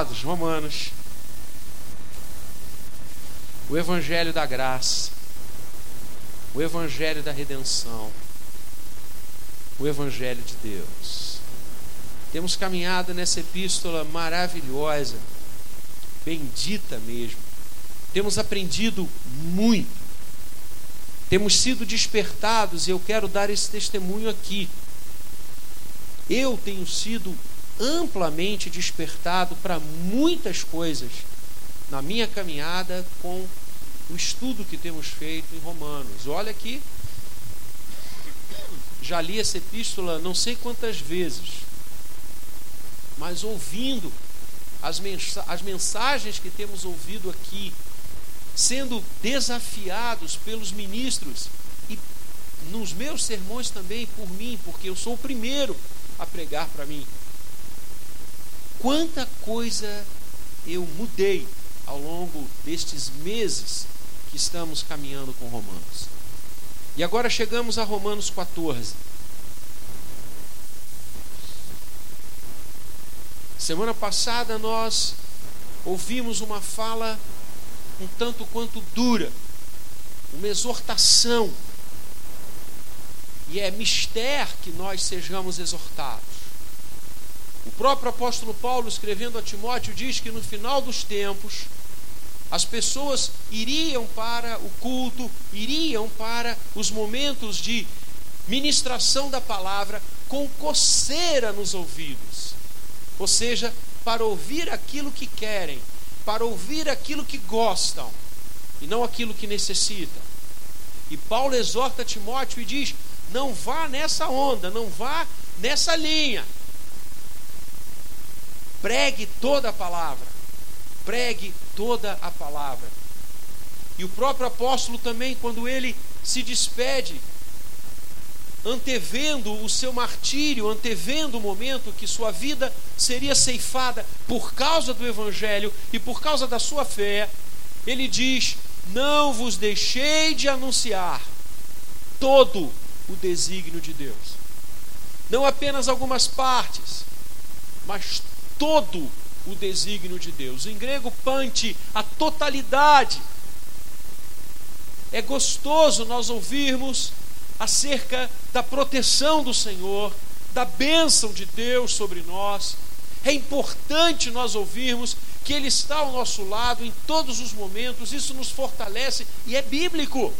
amados, Romanos, o Evangelho da graça, o Evangelho da redenção, o Evangelho de Deus. Temos caminhado nessa epístola maravilhosa, bendita mesmo. Temos aprendido muito. Temos sido despertados e eu quero dar esse testemunho aqui. Eu tenho sido amplamente despertado para muitas coisas na minha caminhada com o estudo que temos feito em Romanos. Olha aqui, já li essa epístola não sei quantas vezes, mas ouvindo as, as mensagens que temos ouvido aqui, sendo desafiados pelos ministros e nos meus sermões também por mim, porque eu sou o primeiro a pregar para mim. Quanta coisa eu mudei ao longo destes meses que estamos caminhando com Romanos. E agora chegamos a Romanos 14. Semana passada nós ouvimos uma fala um tanto quanto dura, uma exortação. E é mistério que nós sejamos exortados. Próprio apóstolo Paulo, escrevendo a Timóteo, diz que no final dos tempos as pessoas iriam para o culto, iriam para os momentos de ministração da palavra com coceira nos ouvidos. Ou seja, para ouvir aquilo que querem, para ouvir aquilo que gostam e não aquilo que necessitam. E Paulo exorta Timóteo e diz: não vá nessa onda, não vá nessa linha. Pregue toda a palavra pregue toda a palavra. E o próprio apóstolo também, quando ele se despede, antevendo o seu martírio, antevendo o momento que sua vida seria ceifada por causa do Evangelho e por causa da sua fé, ele diz: Não vos deixei de anunciar todo o desígnio de Deus. Não apenas algumas partes, mas todo o desígnio de Deus. Em grego, pante, a totalidade. É gostoso nós ouvirmos acerca da proteção do Senhor, da bênção de Deus sobre nós. É importante nós ouvirmos que Ele está ao nosso lado em todos os momentos, isso nos fortalece e é bíblico.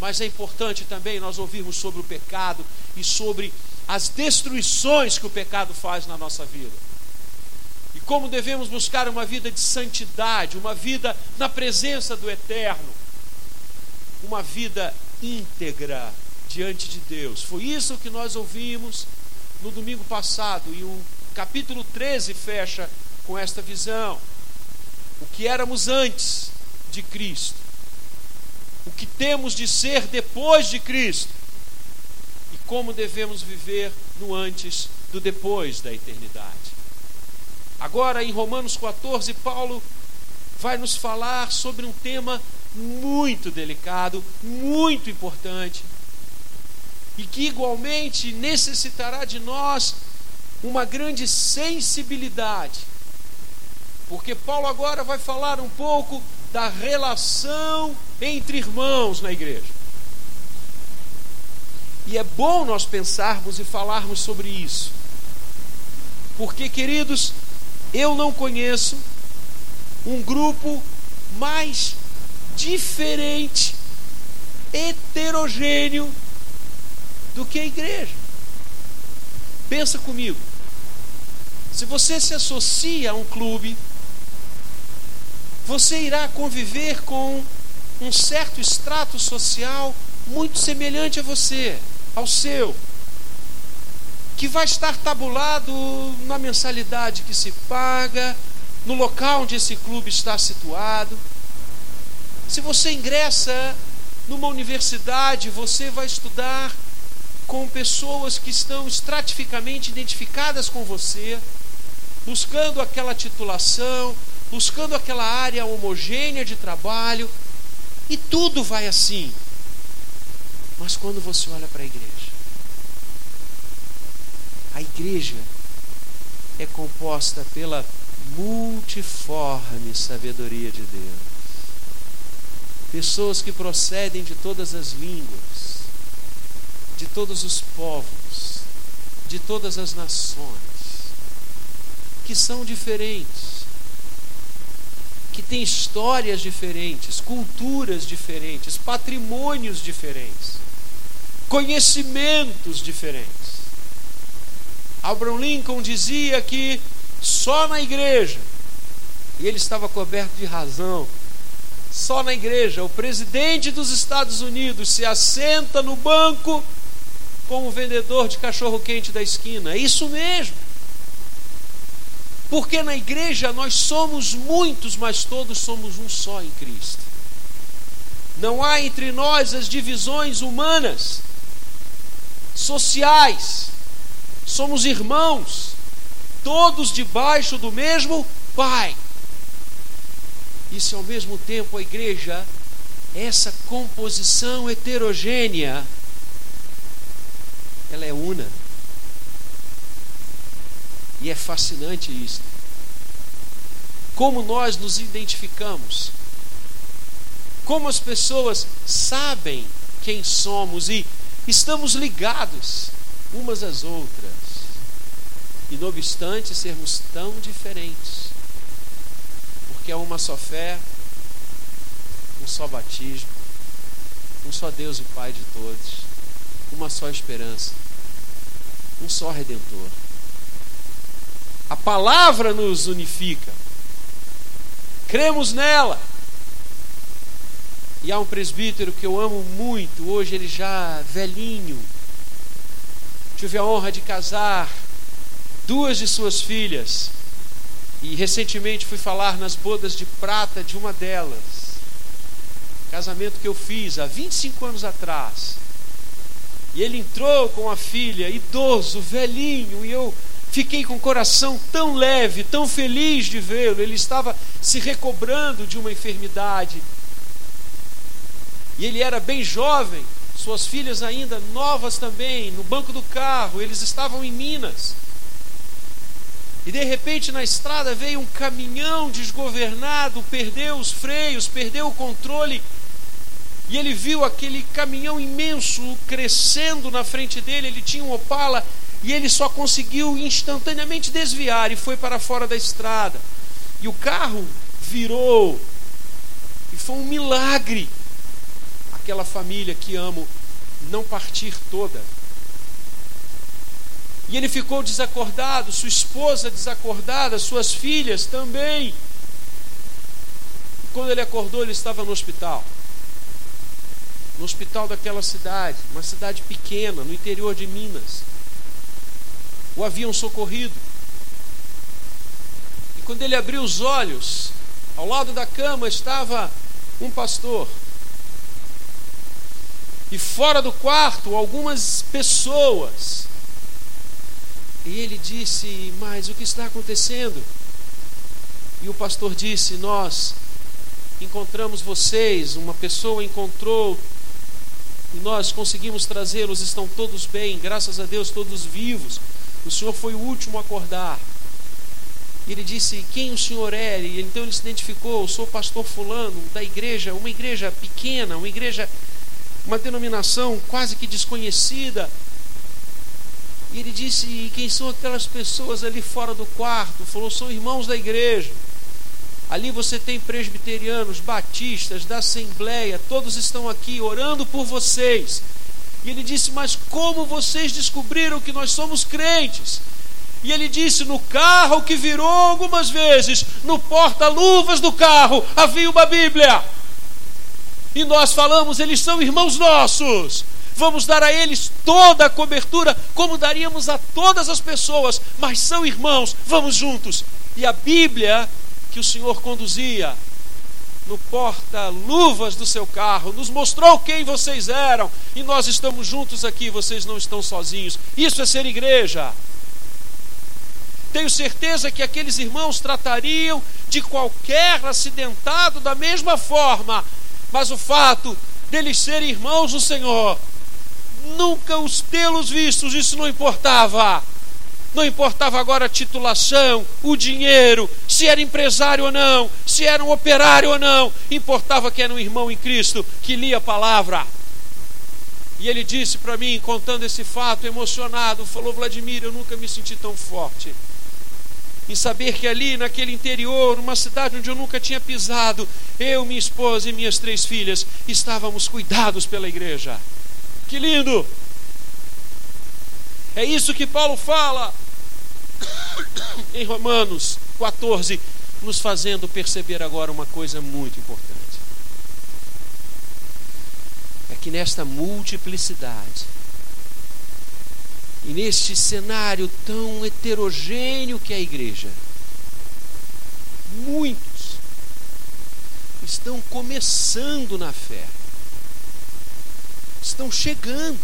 Mas é importante também nós ouvirmos sobre o pecado e sobre as destruições que o pecado faz na nossa vida como devemos buscar uma vida de santidade, uma vida na presença do Eterno, uma vida íntegra diante de Deus. Foi isso que nós ouvimos no domingo passado, e o capítulo 13 fecha com esta visão. O que éramos antes de Cristo, o que temos de ser depois de Cristo, e como devemos viver no antes do depois da eternidade. Agora, em Romanos 14, Paulo vai nos falar sobre um tema muito delicado, muito importante, e que igualmente necessitará de nós uma grande sensibilidade. Porque Paulo agora vai falar um pouco da relação entre irmãos na igreja. E é bom nós pensarmos e falarmos sobre isso. Porque, queridos, eu não conheço um grupo mais diferente, heterogêneo do que a igreja. Pensa comigo. Se você se associa a um clube, você irá conviver com um certo extrato social muito semelhante a você, ao seu que vai estar tabulado na mensalidade que se paga, no local onde esse clube está situado. Se você ingressa numa universidade, você vai estudar com pessoas que estão estratificamente identificadas com você, buscando aquela titulação, buscando aquela área homogênea de trabalho, e tudo vai assim. Mas quando você olha para a igreja, a igreja é composta pela multiforme sabedoria de Deus. Pessoas que procedem de todas as línguas, de todos os povos, de todas as nações, que são diferentes, que têm histórias diferentes, culturas diferentes, patrimônios diferentes, conhecimentos diferentes. Abraham Lincoln dizia que só na igreja, e ele estava coberto de razão, só na igreja o presidente dos Estados Unidos se assenta no banco como vendedor de cachorro-quente da esquina. É isso mesmo. Porque na igreja nós somos muitos, mas todos somos um só em Cristo. Não há entre nós as divisões humanas, sociais, somos irmãos, todos debaixo do mesmo Pai. E se ao mesmo tempo a igreja, essa composição heterogênea, ela é una. E é fascinante isso. Como nós nos identificamos, como as pessoas sabem quem somos e estamos ligados umas às outras. E não obstante sermos tão diferentes, porque há uma só fé, um só batismo, um só Deus e Pai de todos, uma só esperança, um só redentor. A palavra nos unifica. Cremos nela. E há um presbítero que eu amo muito, hoje ele já velhinho, tive a honra de casar duas de suas filhas. E recentemente fui falar nas bodas de prata de uma delas. Casamento que eu fiz há 25 anos atrás. E ele entrou com a filha, idoso, velhinho, e eu fiquei com o coração tão leve, tão feliz de vê-lo. Ele estava se recobrando de uma enfermidade. E ele era bem jovem, suas filhas ainda novas também, no banco do carro, eles estavam em Minas. E de repente na estrada veio um caminhão desgovernado, perdeu os freios, perdeu o controle. E ele viu aquele caminhão imenso crescendo na frente dele. Ele tinha um Opala e ele só conseguiu instantaneamente desviar e foi para fora da estrada. E o carro virou. E foi um milagre aquela família que amo não partir toda. E ele ficou desacordado, sua esposa desacordada, suas filhas também. E quando ele acordou, ele estava no hospital. No hospital daquela cidade, uma cidade pequena, no interior de Minas. O haviam socorrido. E quando ele abriu os olhos, ao lado da cama estava um pastor e fora do quarto algumas pessoas. E ele disse: Mas o que está acontecendo? E o pastor disse: Nós encontramos vocês, uma pessoa encontrou, e nós conseguimos trazê-los, estão todos bem, graças a Deus, todos vivos. O senhor foi o último a acordar. E ele disse: Quem o senhor é? E então ele se identificou: sou o pastor Fulano, da igreja, uma igreja pequena, uma igreja uma denominação quase que desconhecida. E ele disse: e quem são aquelas pessoas ali fora do quarto? Falou: são irmãos da igreja. Ali você tem presbiterianos, batistas, da Assembleia, todos estão aqui orando por vocês. E ele disse: Mas como vocês descobriram que nós somos crentes? E ele disse: No carro que virou algumas vezes, no porta-luvas do carro, havia uma Bíblia e nós falamos, eles são irmãos nossos. Vamos dar a eles toda a cobertura, como daríamos a todas as pessoas, mas são irmãos, vamos juntos. E a Bíblia que o Senhor conduzia no porta-luvas do seu carro, nos mostrou quem vocês eram, e nós estamos juntos aqui, vocês não estão sozinhos. Isso é ser igreja. Tenho certeza que aqueles irmãos tratariam de qualquer acidentado da mesma forma, mas o fato deles serem irmãos do Senhor, nunca os tê-los vistos, isso não importava. Não importava agora a titulação, o dinheiro, se era empresário ou não, se era um operário ou não, importava que era um irmão em Cristo que lia a palavra. E ele disse para mim, contando esse fato, emocionado, falou: Vladimir, eu nunca me senti tão forte em saber que ali naquele interior, numa cidade onde eu nunca tinha pisado, eu, minha esposa e minhas três filhas estávamos cuidados pela igreja. Que lindo! É isso que Paulo fala em Romanos 14, nos fazendo perceber agora uma coisa muito importante. É que nesta multiplicidade, e neste cenário tão heterogêneo que é a igreja, muitos estão começando na fé, estão chegando,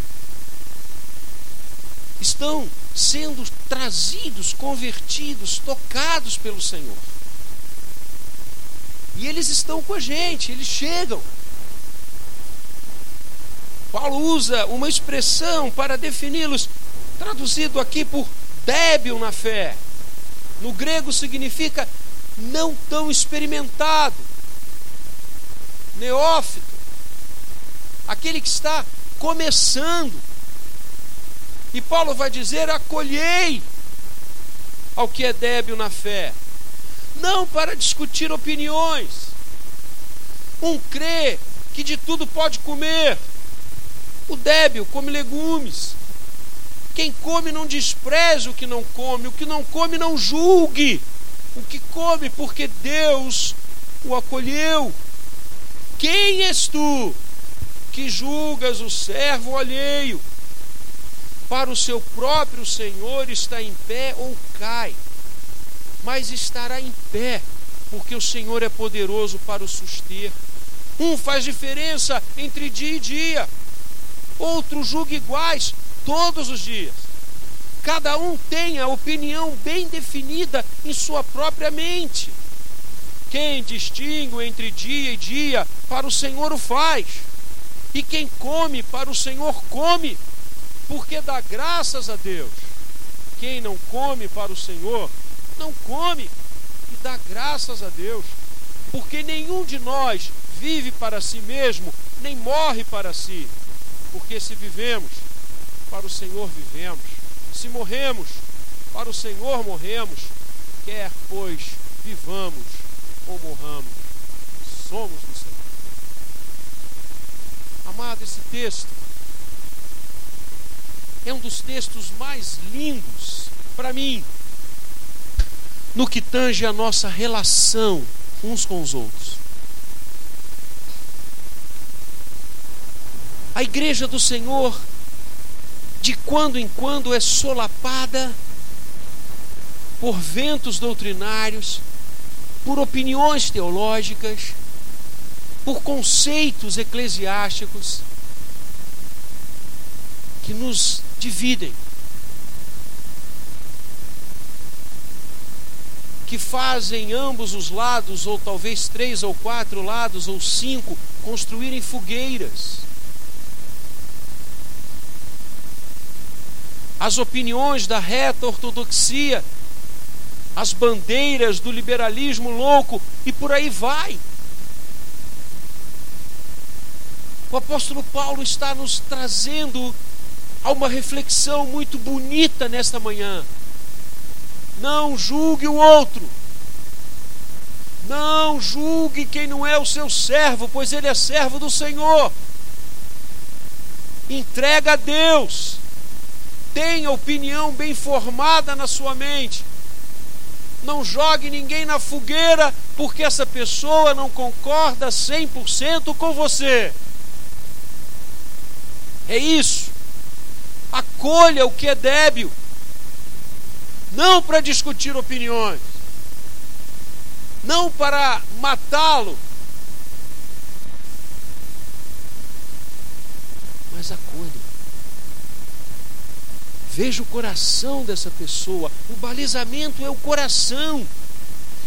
estão sendo trazidos, convertidos, tocados pelo Senhor. E eles estão com a gente, eles chegam. Paulo usa uma expressão para defini-los traduzido aqui por débil na fé. No grego significa não tão experimentado, neófito, aquele que está começando. E Paulo vai dizer: acolhei ao que é débil na fé, não para discutir opiniões. Um crê que de tudo pode comer, o débil come legumes, quem come não despreze o que não come, o que não come não julgue o que come, porque Deus o acolheu. Quem és tu que julgas o servo alheio? Para o seu próprio Senhor está em pé ou cai, mas estará em pé, porque o Senhor é poderoso para o suster. Um faz diferença entre dia e dia, outro julga iguais, todos os dias. Cada um tem a opinião bem definida em sua própria mente. Quem distingue entre dia e dia, para o Senhor o faz. E quem come, para o Senhor come, porque dá graças a Deus. Quem não come para o Senhor, não come e dá graças a Deus. Porque nenhum de nós vive para si mesmo, nem morre para si. Porque se vivemos, para o Senhor vivemos. Se morremos, para o Senhor morremos. Quer, pois, vivamos ou morramos, somos. Amado, esse texto é um dos textos mais lindos para mim no que tange a nossa relação uns com os outros. A igreja do Senhor de quando em quando é solapada por ventos doutrinários, por opiniões teológicas, por conceitos eclesiásticos que nos dividem, que fazem ambos os lados, ou talvez três ou quatro lados, ou cinco, construírem fogueiras as opiniões da reta ortodoxia, as bandeiras do liberalismo louco e por aí vai. O apóstolo Paulo está nos trazendo a uma reflexão muito bonita nesta manhã. Não julgue o outro. Não julgue quem não é o seu servo, pois ele é servo do Senhor. Entrega a Deus tenha opinião bem formada na sua mente. Não jogue ninguém na fogueira porque essa pessoa não concorda 100% com você. É isso. Acolha o que é débil. Não para discutir opiniões. Não para matá-lo. Mas acolha. Veja o coração dessa pessoa. O balizamento é o coração.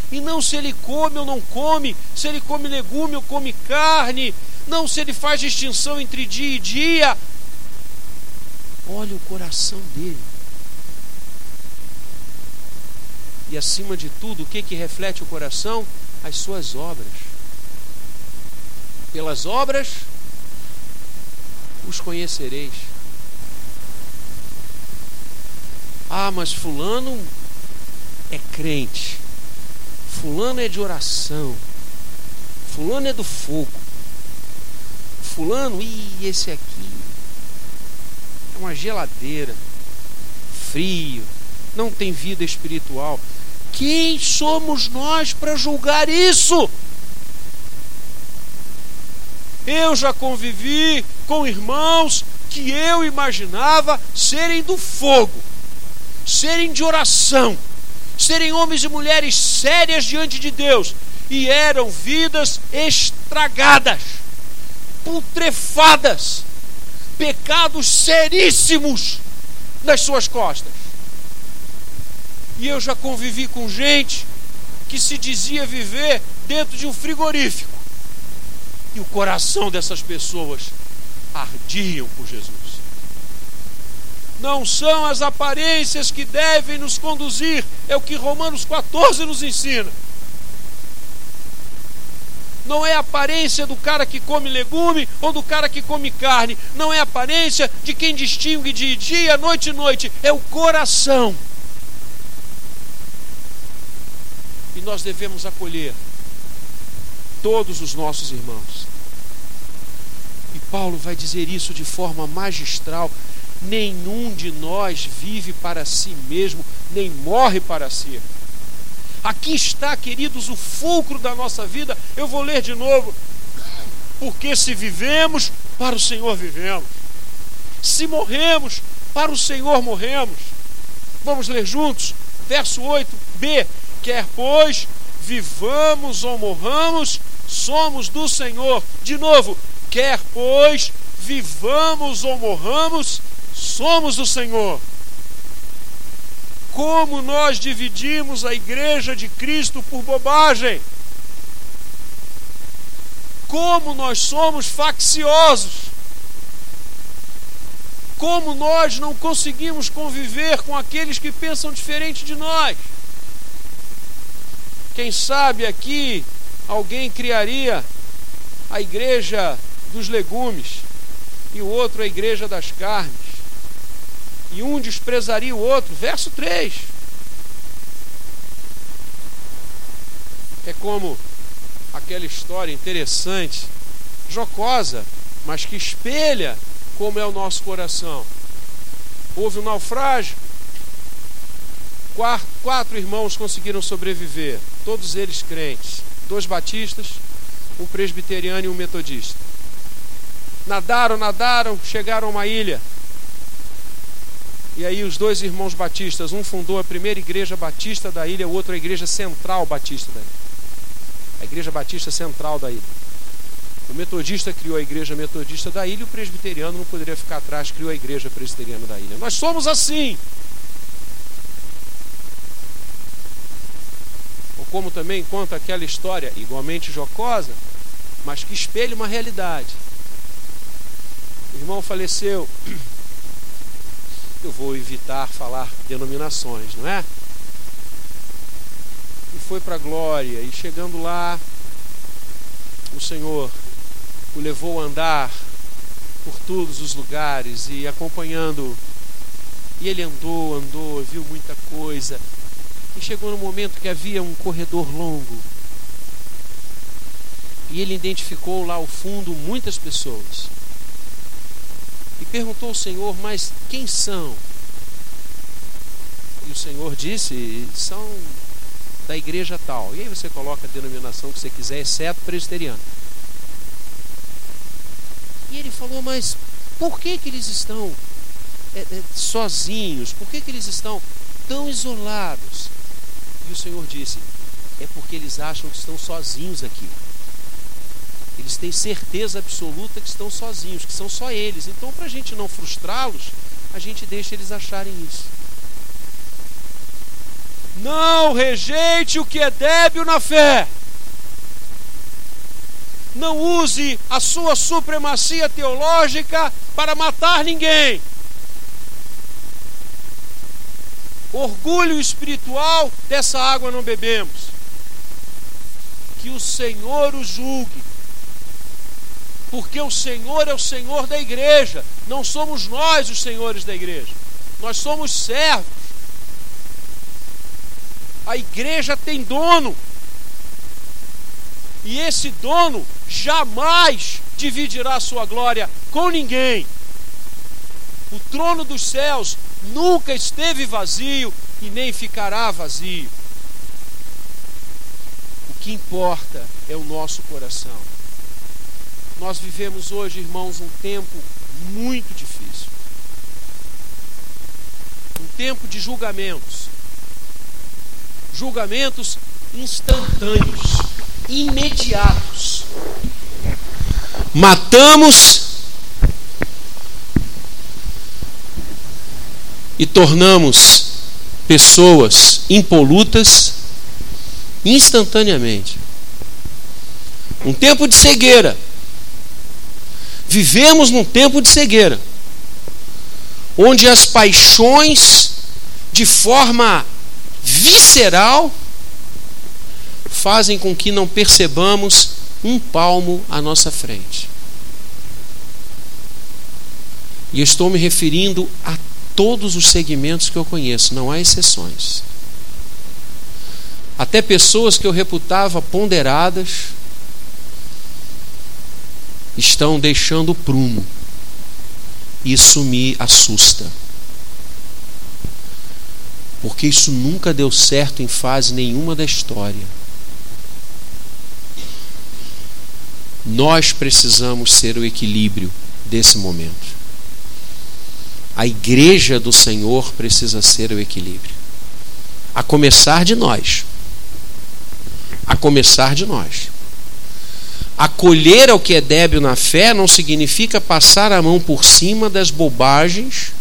E não se ele come ou não come, se ele come legume ou come carne, não se ele faz distinção entre dia e dia. Olha o coração dele. E acima de tudo, o que, que reflete o coração? As suas obras. Pelas obras os conhecereis. Ah, mas Fulano é crente. Fulano é de oração. Fulano é do fogo. Fulano, e esse aqui é uma geladeira, frio, não tem vida espiritual. Quem somos nós para julgar isso? Eu já convivi com irmãos que eu imaginava serem do fogo, serem de oração, serem homens e mulheres sérias diante de Deus, e eram vidas estragadas, putrefadas, pecados seríssimos nas suas costas. E eu já convivi com gente que se dizia viver dentro de um frigorífico. E o coração dessas pessoas ardiam por Jesus. Não são as aparências que devem nos conduzir, é o que Romanos 14 nos ensina. Não é a aparência do cara que come legume ou do cara que come carne. Não é a aparência de quem distingue de dia, noite e noite. É o coração. E nós devemos acolher todos os nossos irmãos. E Paulo vai dizer isso de forma magistral. Nenhum de nós vive para si mesmo, nem morre para si. Aqui está, queridos, o fulcro da nossa vida. Eu vou ler de novo. Porque se vivemos, para o Senhor vivemos. Se morremos, para o Senhor morremos. Vamos ler juntos? Verso 8b. Quer, pois, vivamos ou morramos, somos do Senhor. De novo, quer, pois, vivamos ou morramos, somos do Senhor como nós dividimos a igreja de Cristo por bobagem. Como nós somos facciosos. Como nós não conseguimos conviver com aqueles que pensam diferente de nós. Quem sabe aqui alguém criaria a igreja dos legumes e o outro a igreja das carnes e um desprezaria o outro. Verso 3. É como aquela história interessante, jocosa, mas que espelha como é o nosso coração. Houve um naufrágio, quatro, quatro irmãos conseguiram sobreviver, todos eles crentes, dois batistas, um presbiteriano e um metodista. Nadaram, nadaram, chegaram a uma ilha e aí os dois irmãos batistas, um fundou a primeira igreja batista da ilha, o outro a igreja central batista da ilha. A igreja batista central da ilha. O metodista criou a igreja metodista da ilha, o presbiteriano não poderia ficar atrás, criou a igreja presbiteriana da ilha. Nós somos assim. Ou como também conta aquela história, igualmente jocosa, mas que espelha uma realidade. O irmão faleceu eu vou evitar falar denominações, não é? E foi para a glória, e chegando lá, o Senhor o levou a andar por todos os lugares e acompanhando. E ele andou, andou, viu muita coisa. E chegou no momento que havia um corredor longo. E ele identificou lá ao fundo muitas pessoas e perguntou ao Senhor: Mas quem são? E o Senhor disse: São da igreja tal. E aí você coloca a denominação que você quiser, exceto presbiteriano. E ele falou: Mas por que, que eles estão é, é, sozinhos? Por que, que eles estão tão isolados? E o Senhor disse: É porque eles acham que estão sozinhos aqui. Eles têm certeza absoluta que estão sozinhos, que são só eles. Então, para a gente não frustrá-los, a gente deixa eles acharem isso. Não rejeite o que é débil na fé. Não use a sua supremacia teológica para matar ninguém. orgulho espiritual, dessa água não bebemos. Que o Senhor o julgue. Porque o Senhor é o Senhor da igreja, não somos nós os senhores da igreja, nós somos servos. A igreja tem dono, e esse dono jamais dividirá sua glória com ninguém. O trono dos céus nunca esteve vazio e nem ficará vazio. O que importa é o nosso coração. Nós vivemos hoje, irmãos, um tempo muito difícil. Um tempo de julgamentos. Julgamentos instantâneos, imediatos. Matamos e tornamos pessoas impolutas instantaneamente. Um tempo de cegueira. Vivemos num tempo de cegueira, onde as paixões, de forma visceral, fazem com que não percebamos um palmo à nossa frente. E estou me referindo a todos os segmentos que eu conheço, não há exceções. Até pessoas que eu reputava ponderadas estão deixando o prumo. Isso me assusta. Porque isso nunca deu certo em fase nenhuma da história. Nós precisamos ser o equilíbrio desse momento. A igreja do Senhor precisa ser o equilíbrio. A começar de nós. A começar de nós. Acolher ao que é débil na fé não significa passar a mão por cima das bobagens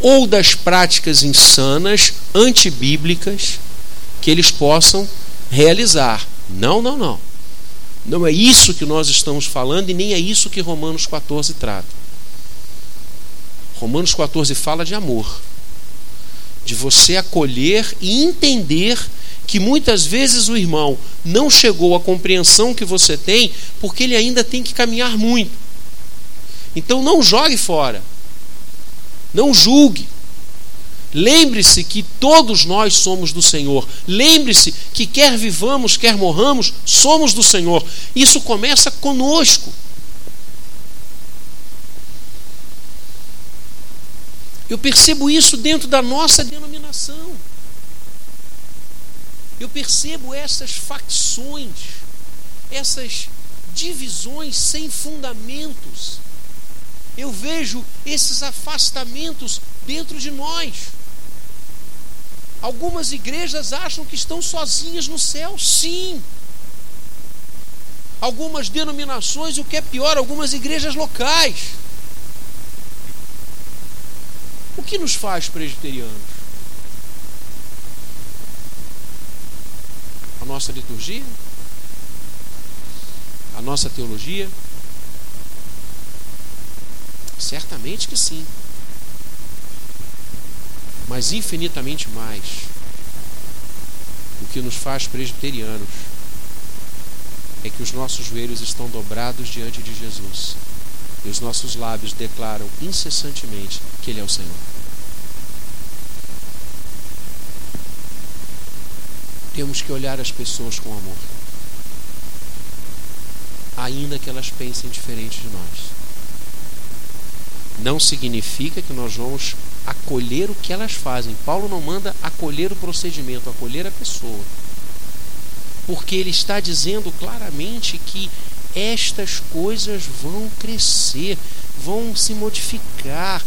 ou das práticas insanas, antibíblicas, que eles possam realizar. Não, não, não. Não é isso que nós estamos falando e nem é isso que Romanos 14 trata. Romanos 14 fala de amor, de você acolher e entender que muitas vezes o irmão não chegou à compreensão que você tem, porque ele ainda tem que caminhar muito. Então não jogue fora. Não julgue. Lembre-se que todos nós somos do Senhor. Lembre-se que quer vivamos, quer morramos, somos do Senhor. Isso começa conosco. Eu percebo isso dentro da nossa denominação. Eu percebo essas facções, essas divisões sem fundamentos. Eu vejo esses afastamentos dentro de nós. Algumas igrejas acham que estão sozinhas no céu, sim. Algumas denominações, o que é pior, algumas igrejas locais O que nos faz presbiterianos? Nossa liturgia? A nossa teologia? Certamente que sim. Mas infinitamente mais. O que nos faz presbiterianos é que os nossos joelhos estão dobrados diante de Jesus e os nossos lábios declaram incessantemente que Ele é o Senhor. Temos que olhar as pessoas com amor, ainda que elas pensem diferente de nós. Não significa que nós vamos acolher o que elas fazem. Paulo não manda acolher o procedimento, acolher a pessoa. Porque ele está dizendo claramente que estas coisas vão crescer, vão se modificar.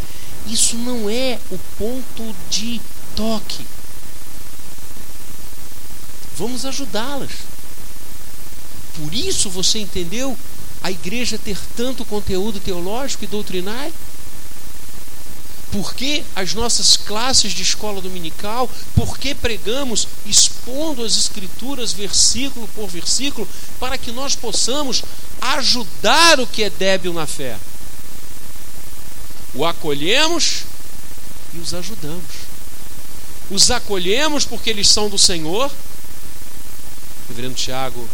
Isso não é o ponto de toque. Vamos ajudá-las. Por isso você entendeu a igreja ter tanto conteúdo teológico e doutrinário? Por que as nossas classes de escola dominical? Por que pregamos expondo as Escrituras versículo por versículo para que nós possamos ajudar o que é débil na fé? O acolhemos e os ajudamos. os acolhemos porque eles são do Senhor. Reverendo Tiago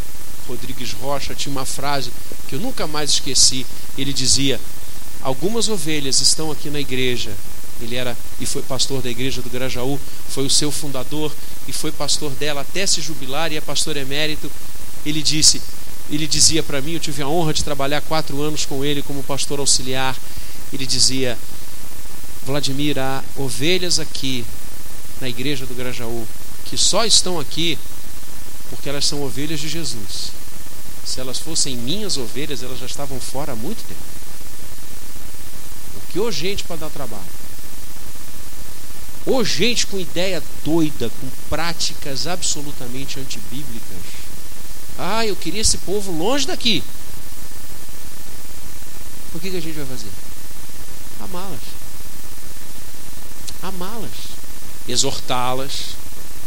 Rodrigues Rocha tinha uma frase que eu nunca mais esqueci. Ele dizia: Algumas ovelhas estão aqui na igreja. Ele era e foi pastor da igreja do Grajaú, foi o seu fundador e foi pastor dela até se jubilar e é pastor emérito. Ele disse: ele dizia para mim, eu tive a honra de trabalhar quatro anos com ele como pastor auxiliar. Ele dizia: Vladimir, há ovelhas aqui na igreja do Grajaú que só estão aqui porque elas são ovelhas de Jesus. Se elas fossem minhas ovelhas, elas já estavam fora há muito tempo. Porque ô gente para dar trabalho. Ô gente com ideia doida, com práticas absolutamente antibíblicas. Ah, eu queria esse povo longe daqui. O que, que a gente vai fazer? Amá-las. Amá-las. Exortá-las.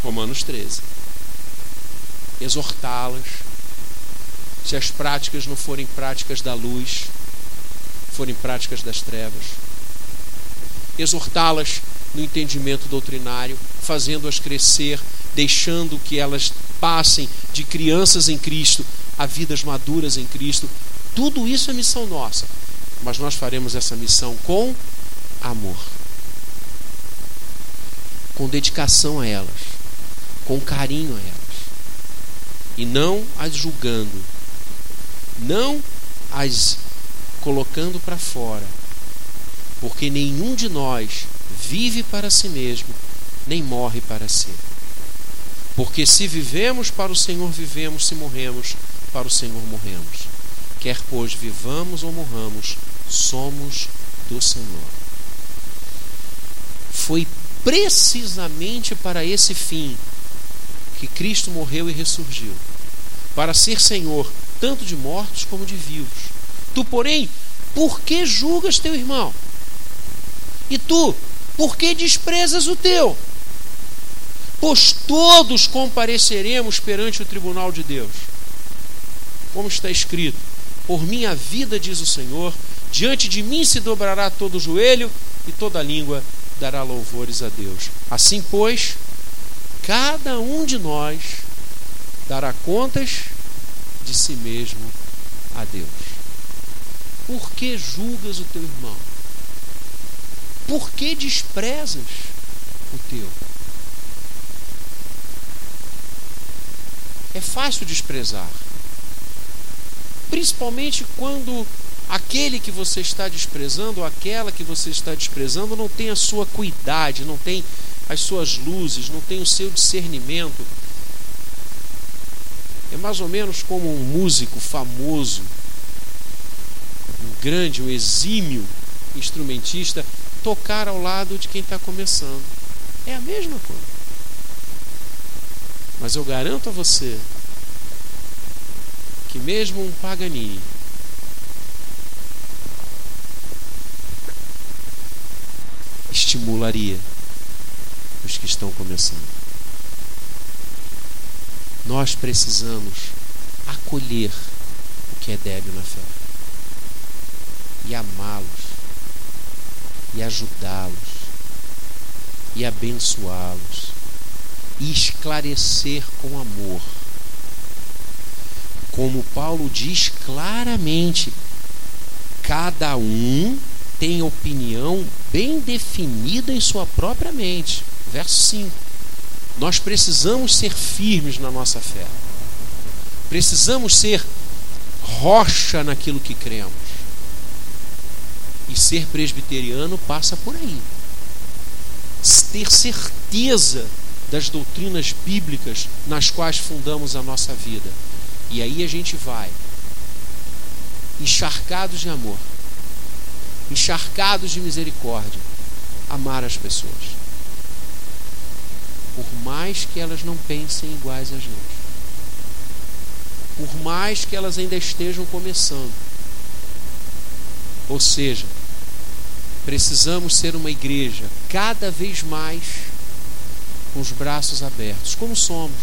Romanos 13. Exortá-las. Se as práticas não forem práticas da luz, forem práticas das trevas. Exortá-las no entendimento doutrinário, fazendo-as crescer, deixando que elas passem de crianças em Cristo a vidas maduras em Cristo. Tudo isso é missão nossa, mas nós faremos essa missão com amor, com dedicação a elas, com carinho a elas, e não as julgando, não as colocando para fora, porque nenhum de nós vive para si mesmo, nem morre para si. Porque se vivemos para o Senhor, vivemos, se morremos, para o Senhor morremos. Quer pois vivamos ou morramos, somos do Senhor. Foi precisamente para esse fim que Cristo morreu e ressurgiu para ser Senhor tanto de mortos como de vivos. Tu, porém, por que julgas teu irmão? E tu, por que desprezas o teu? Pois todos compareceremos perante o tribunal de Deus. Como está escrito: Por minha vida, diz o Senhor, diante de mim se dobrará todo o joelho e toda língua dará louvores a Deus. Assim, pois, cada um de nós dará contas de si mesmo a Deus. Por que julgas o teu irmão? Por que desprezas o teu? É fácil desprezar, principalmente quando aquele que você está desprezando ou aquela que você está desprezando não tem a sua cuidade, não tem as suas luzes, não tem o seu discernimento. É mais ou menos como um músico famoso, um grande, um exímio instrumentista tocar ao lado de quem está começando. É a mesma coisa. Mas eu garanto a você que mesmo um Paganini estimularia os que estão começando. Nós precisamos acolher o que é débil na fé e amá-los e ajudá-los e abençoá-los e esclarecer com amor. Como Paulo diz claramente, cada um tem opinião bem definida em sua própria mente. Verso 5. Nós precisamos ser firmes na nossa fé. Precisamos ser rocha naquilo que cremos. E ser presbiteriano passa por aí. Ter certeza das doutrinas bíblicas nas quais fundamos a nossa vida. E aí a gente vai, encharcados de amor, encharcados de misericórdia, amar as pessoas. Por mais que elas não pensem iguais a gente. Por mais que elas ainda estejam começando. Ou seja, precisamos ser uma igreja cada vez mais com os braços abertos, como somos,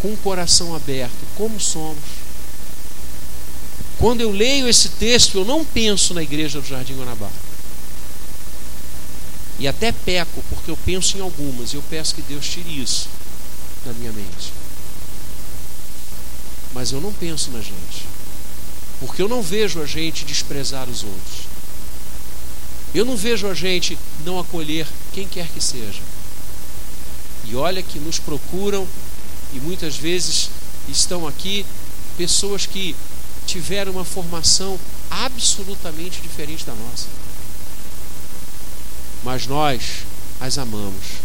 com o coração aberto, como somos. Quando eu leio esse texto, eu não penso na igreja do Jardim Guanabara. E até peco, porque eu penso em algumas, e eu peço que Deus tire isso da minha mente. Mas eu não penso na gente, porque eu não vejo a gente desprezar os outros. Eu não vejo a gente não acolher quem quer que seja. E olha que nos procuram e muitas vezes estão aqui pessoas que tiveram uma formação absolutamente diferente da nossa. Mas nós as amamos.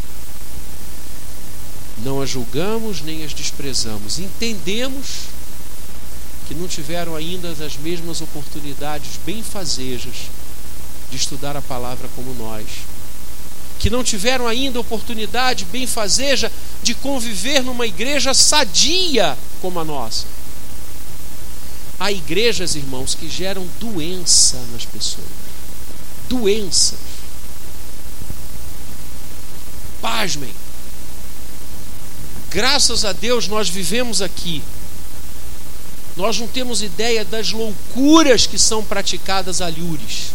Não as julgamos nem as desprezamos. Entendemos que não tiveram ainda as mesmas oportunidades benfazejas de estudar a palavra como nós, que não tiveram ainda oportunidade benfazeja de conviver numa igreja sadia como a nossa. Há igrejas, irmãos, que geram doença nas pessoas. Doenças. Pasmem. Graças a Deus nós vivemos aqui. Nós não temos ideia das loucuras que são praticadas a Lures.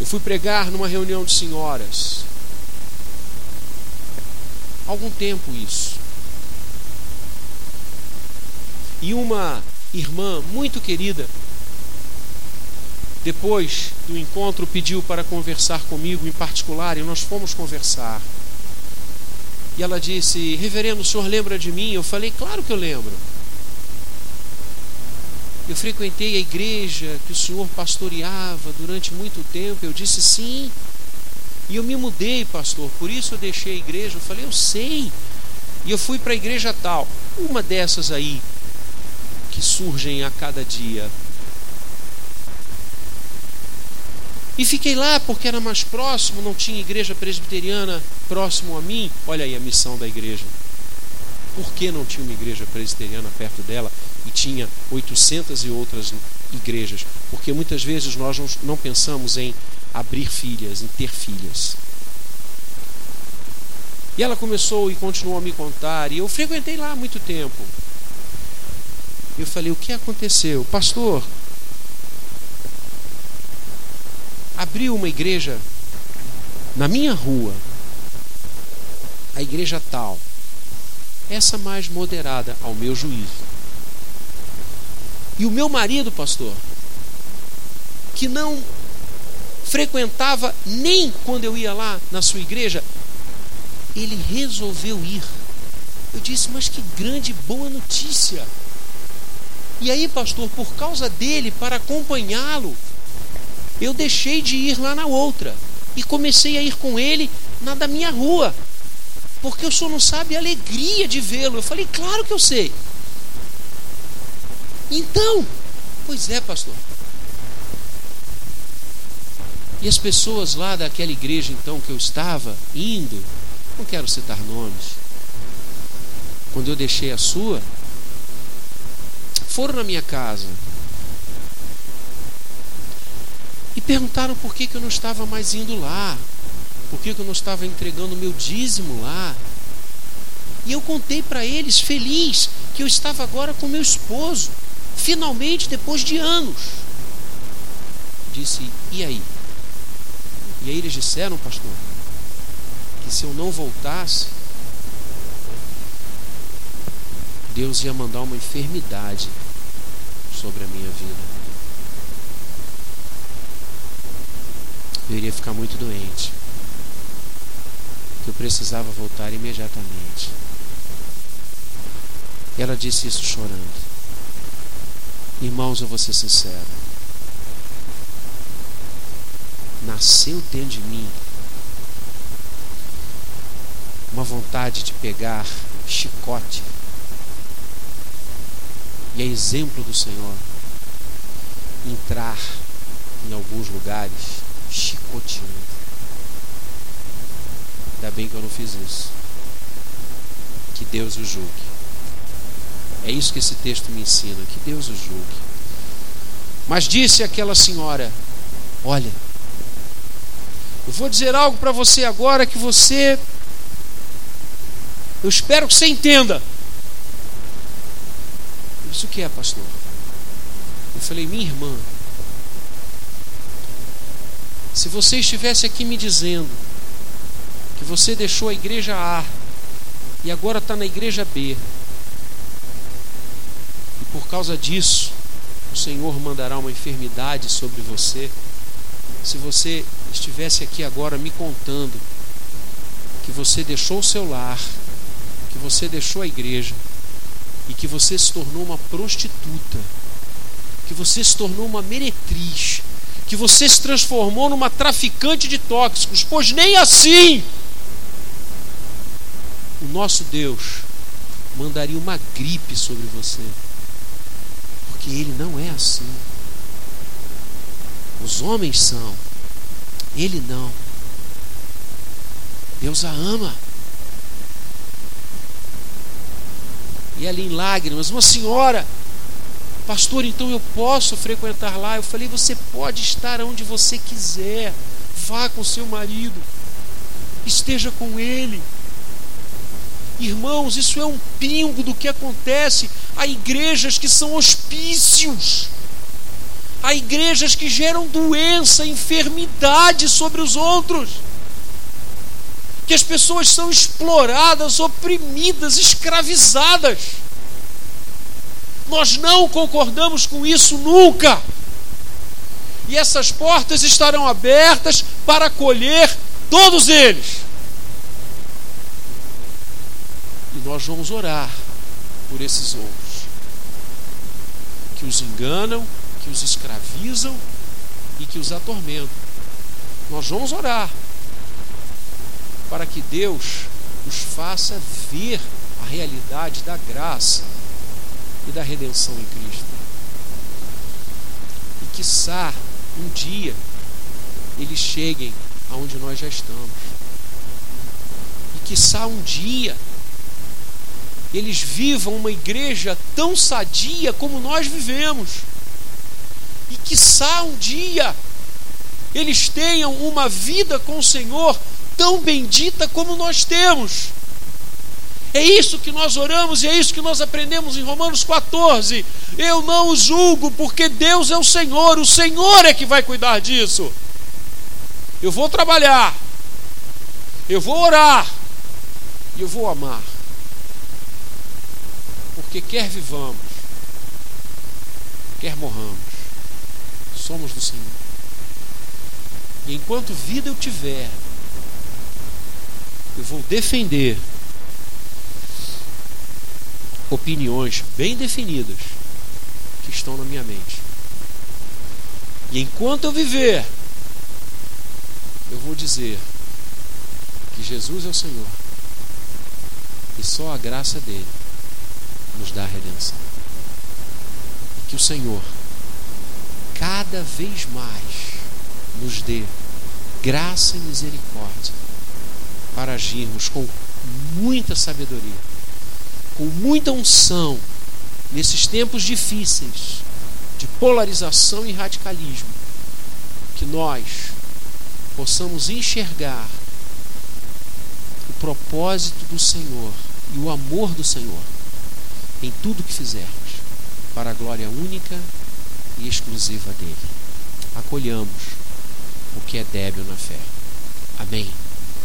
Eu fui pregar numa reunião de senhoras. Algum tempo isso. E uma irmã muito querida, depois do encontro, pediu para conversar comigo em particular e nós fomos conversar. E ela disse: Reverendo, o senhor lembra de mim? Eu falei: Claro que eu lembro. Eu frequentei a igreja que o senhor pastoreava durante muito tempo. Eu disse sim. E eu me mudei, pastor, por isso eu deixei a igreja. Eu falei, eu sei. E eu fui para a igreja tal. Uma dessas aí que surgem a cada dia. E fiquei lá porque era mais próximo, não tinha igreja presbiteriana próximo a mim. Olha aí a missão da igreja. Por que não tinha uma igreja presbiteriana perto dela e tinha 800 e outras igrejas? Porque muitas vezes nós não pensamos em abrir filhas, em ter filhas. E ela começou e continuou a me contar, e eu frequentei lá há muito tempo. Eu falei: O que aconteceu? Pastor, abriu uma igreja na minha rua, a igreja tal essa mais moderada, ao meu juízo. E o meu marido, pastor, que não frequentava nem quando eu ia lá na sua igreja, ele resolveu ir. Eu disse, mas que grande boa notícia. E aí, pastor, por causa dele, para acompanhá-lo, eu deixei de ir lá na outra e comecei a ir com ele na da minha rua porque o senhor não sabe a alegria de vê-lo. Eu falei, claro que eu sei. Então, pois é, pastor. E as pessoas lá daquela igreja então que eu estava indo, não quero citar nomes, quando eu deixei a sua, foram na minha casa e perguntaram por que, que eu não estava mais indo lá. Por que eu não estava entregando meu dízimo lá? E eu contei para eles, feliz, que eu estava agora com meu esposo, finalmente, depois de anos. Disse: E aí? E aí eles disseram, pastor, que se eu não voltasse, Deus ia mandar uma enfermidade sobre a minha vida. Eu iria ficar muito doente que eu precisava voltar imediatamente. Ela disse isso chorando. Irmãos, eu vou ser sincero. Nasceu dentro de mim uma vontade de pegar chicote. E é exemplo do Senhor entrar em alguns lugares chicoteando. Ainda bem que eu não fiz isso. Que Deus o julgue. É isso que esse texto me ensina, que Deus o julgue. Mas disse aquela senhora: Olha, eu vou dizer algo para você agora que você. Eu espero que você entenda. Isso que é, pastor? Eu falei, minha irmã, Se você estivesse aqui me dizendo que você deixou a igreja A e agora está na igreja B, e por causa disso o Senhor mandará uma enfermidade sobre você, se você estivesse aqui agora me contando que você deixou o seu lar, que você deixou a igreja e que você se tornou uma prostituta, que você se tornou uma meretriz, que você se transformou numa traficante de tóxicos, pois nem assim o nosso Deus mandaria uma gripe sobre você que ele não é assim. Os homens são, ele não. Deus a ama. E ali em lágrimas, uma senhora, pastor, então eu posso frequentar lá? Eu falei, você pode estar onde você quiser. Vá com seu marido, esteja com ele. Irmãos, isso é um pingo do que acontece Há igrejas que são hospícios. Há igrejas que geram doença, enfermidade sobre os outros. Que as pessoas são exploradas, oprimidas, escravizadas. Nós não concordamos com isso nunca. E essas portas estarão abertas para acolher todos eles. E nós vamos orar por esses outros que os enganam, que os escravizam e que os atormentam. Nós vamos orar para que Deus os faça ver a realidade da graça e da redenção em Cristo. E quiçá um dia eles cheguem aonde nós já estamos. E quiçá um dia eles vivam uma igreja tão sadia como nós vivemos. E quiçá um dia eles tenham uma vida com o Senhor tão bendita como nós temos. É isso que nós oramos e é isso que nós aprendemos em Romanos 14. Eu não os julgo, porque Deus é o Senhor, o Senhor é que vai cuidar disso. Eu vou trabalhar, eu vou orar e eu vou amar. Porque quer vivamos, quer morramos, somos do Senhor. E enquanto vida eu tiver, eu vou defender opiniões bem definidas que estão na minha mente. E enquanto eu viver, eu vou dizer que Jesus é o Senhor e só a graça dele nos dá a redenção. E que o Senhor, cada vez mais, nos dê graça e misericórdia para agirmos com muita sabedoria, com muita unção nesses tempos difíceis de polarização e radicalismo, que nós possamos enxergar o propósito do Senhor e o amor do Senhor em tudo que fizermos, para a glória única e exclusiva dele. Acolhamos o que é débil na fé. Amém.